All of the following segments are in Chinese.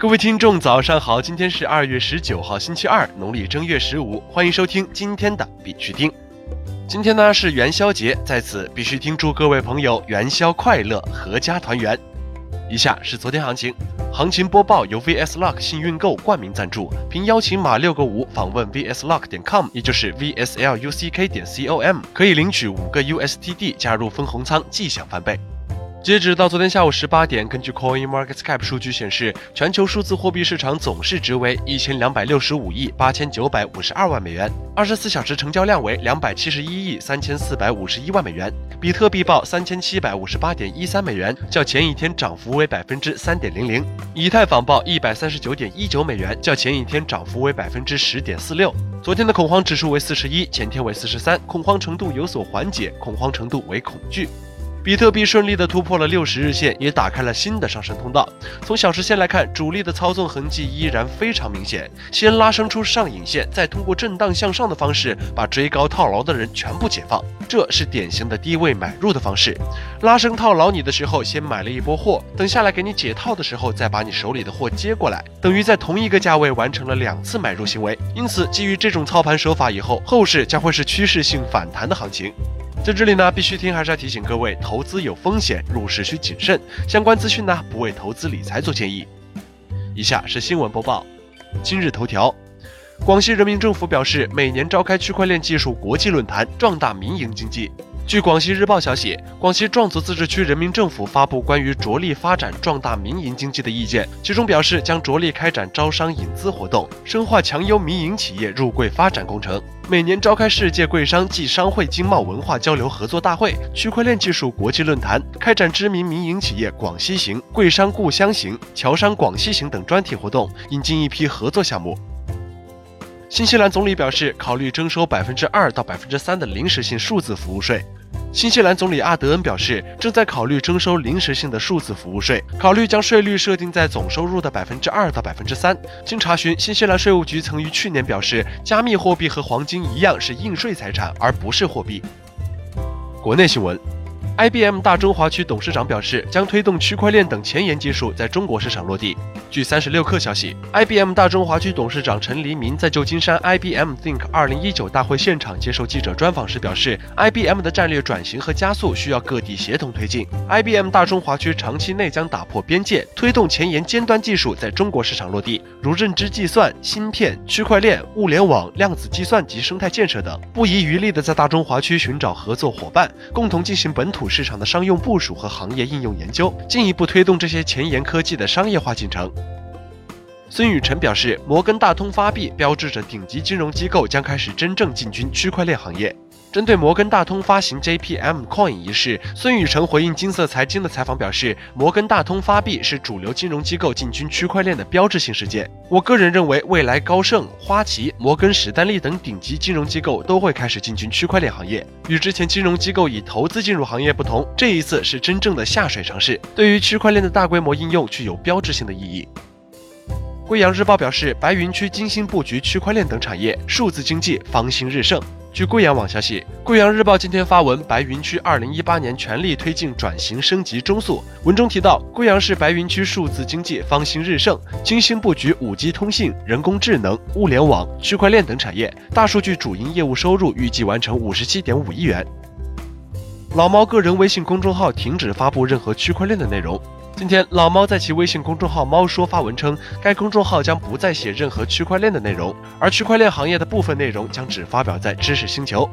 各位听众，早上好！今天是二月十九号，星期二，农历正月十五，欢迎收听今天的必须听。今天呢是元宵节，在此必须听祝各位朋友元宵快乐，阖家团圆。以下是昨天行情，行情播报由 VS Luck 幸运购冠名赞助，凭邀请码六个五访问 VSLuck 点 com，也就是 VSLUCK 点 com，可以领取五个 USTD 加入分红仓，即享翻倍。截止到昨天下午十八点，根据 Coin Market Cap 数据显示，全球数字货币市场总市值为一千两百六十五亿八千九百五十二万美元，二十四小时成交量为两百七十一亿三千四百五十一万美元。比特币报三千七百五十八点一三美元，较前一天涨幅为百分之三点零零。以太坊报一百三十九点一九美元，较前一天涨幅为百分之十点四六。昨天的恐慌指数为四十一，前天为四十三，恐慌程度有所缓解，恐慌程度为恐惧。比特币顺利的突破了六十日线，也打开了新的上升通道。从小时线来看，主力的操纵痕迹依然非常明显。先拉升出上影线，再通过震荡向上的方式把追高套牢的人全部解放，这是典型的低位买入的方式。拉升套牢你的时候，先买了一波货，等下来给你解套的时候，再把你手里的货接过来，等于在同一个价位完成了两次买入行为。因此，基于这种操盘手法，以后后市将会是趋势性反弹的行情。在这里呢，必须听还是要提醒各位，投资有风险，入市需谨慎。相关资讯呢，不为投资理财做建议。以下是新闻播报。今日头条：广西人民政府表示，每年召开区块链技术国际论坛，壮大民营经济。据广西日报消息，广西壮族自治区人民政府发布关于着力发展壮大民营经济的意见，其中表示将着力开展招商引资活动，深化强优民营企业入桂发展工程，每年召开世界桂商暨商会经贸文化交流合作大会、区块链技术国际论坛，开展知名民营企业广西行、桂商故乡行、侨商广西行等专题活动，引进一批合作项目。新西兰总理表示，考虑征收百分之二到百分之三的临时性数字服务税。新西兰总理阿德恩表示，正在考虑征收临时性的数字服务税，考虑将税率设定在总收入的百分之二到百分之三。经查询，新西兰税务局曾于去年表示，加密货币和黄金一样是应税财产，而不是货币。国内新闻。IBM 大中华区董事长表示，将推动区块链等前沿技术在中国市场落地。据三十六氪消息，IBM 大中华区董事长陈黎明在旧金山 IBM Think 二零一九大会现场接受记者专访时表示，IBM 的战略转型和加速需要各地协同推进。IBM 大中华区长期内将打破边界，推动前沿尖端技术在中国市场落地，如认知计算、芯片、区块链、物联网、量子计算及生态建设等，不遗余力地在大中华区寻找合作伙伴，共同进行本土。市场的商用部署和行业应用研究，进一步推动这些前沿科技的商业化进程。孙雨晨表示，摩根大通发币标志着顶级金融机构将开始真正进军区块链行业。针对摩根大通发行 JPM Coin 一事，孙宇晨回应金色财经的采访表示，摩根大通发币是主流金融机构进军区块链的标志性事件。我个人认为，未来高盛、花旗、摩根史丹利等顶级金融机构都会开始进军区块链行业。与之前金融机构以投资进入行业不同，这一次是真正的下水尝试，对于区块链的大规模应用具有标志性的意义。贵阳日报表示，白云区精心布局区块链等产业，数字经济方兴日盛。据贵阳网消息，贵阳日报今天发文，白云区二零一八年全力推进转型升级中速。文中提到，贵阳市白云区数字经济方兴日盛，精心布局五 G 通信、人工智能、物联网、区块链等产业，大数据主营业务收入预计完成五十七点五亿元。老猫个人微信公众号停止发布任何区块链的内容。今天，老猫在其微信公众号“猫说”发文称，该公众号将不再写任何区块链的内容，而区块链行业的部分内容将只发表在知识星球。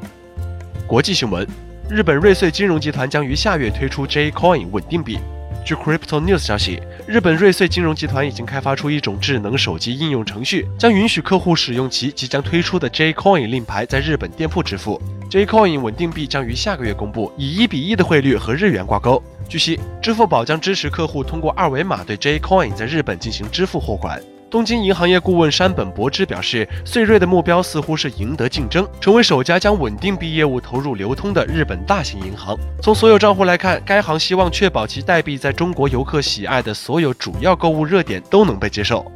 国际新闻：日本瑞穗金融集团将于下月推出 J Coin 稳定币。据 Crypto News 消息，日本瑞穗金融集团已经开发出一种智能手机应用程序，将允许客户使用其即将推出的 J Coin 令牌在日本店铺支付。J Coin 稳定币将于下个月公布，以一比一的汇率和日元挂钩。据悉，支付宝将支持客户通过二维码对 J Coin 在日本进行支付货款。东京银行业顾问山本博之表示，穗瑞的目标似乎是赢得竞争，成为首家将稳定币业务投入流通的日本大型银行。从所有账户来看，该行希望确保其代币在中国游客喜爱的所有主要购物热点都能被接受。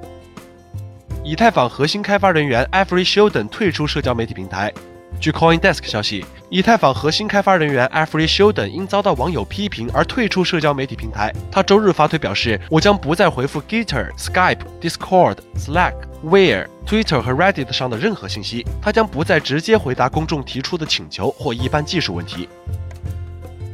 以太坊核心开发人员 Every Sheldon 退出社交媒体平台。据 CoinDesk 消息，以太坊核心开发人员 Afri Sheldon 因遭到网友批评而退出社交媒体平台。他周日发推表示：“我将不再回复 Gitter、Skype、Discord、Slack、Where、Twitter 和 Reddit 上的任何信息。他将不再直接回答公众提出的请求或一般技术问题。”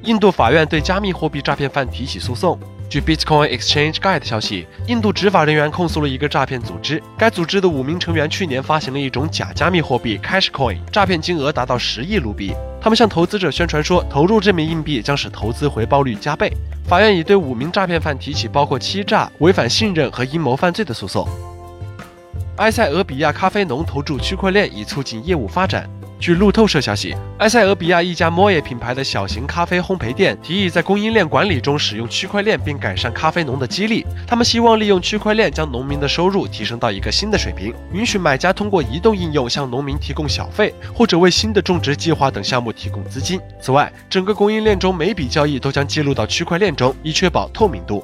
印度法院对加密货币诈骗犯提起诉讼。据 Bitcoin Exchange Guide 消息，印度执法人员控诉了一个诈骗组织。该组织的五名成员去年发行了一种假加密货币 Cashcoin，诈骗金额达到十亿卢比。他们向投资者宣传说，投入这枚硬币将使投资回报率加倍。法院已对五名诈骗犯提起包括欺诈、违反信任和阴谋犯罪的诉讼。埃塞俄比亚咖啡农投注区块链以促进业务发展。据路透社消息，埃塞俄比亚一家 Moe 品牌的小型咖啡烘焙店提议在供应链管理中使用区块链，并改善咖啡农的激励。他们希望利用区块链将农民的收入提升到一个新的水平，允许买家通过移动应用向农民提供小费，或者为新的种植计划等项目提供资金。此外，整个供应链中每笔交易都将记录到区块链中，以确保透明度。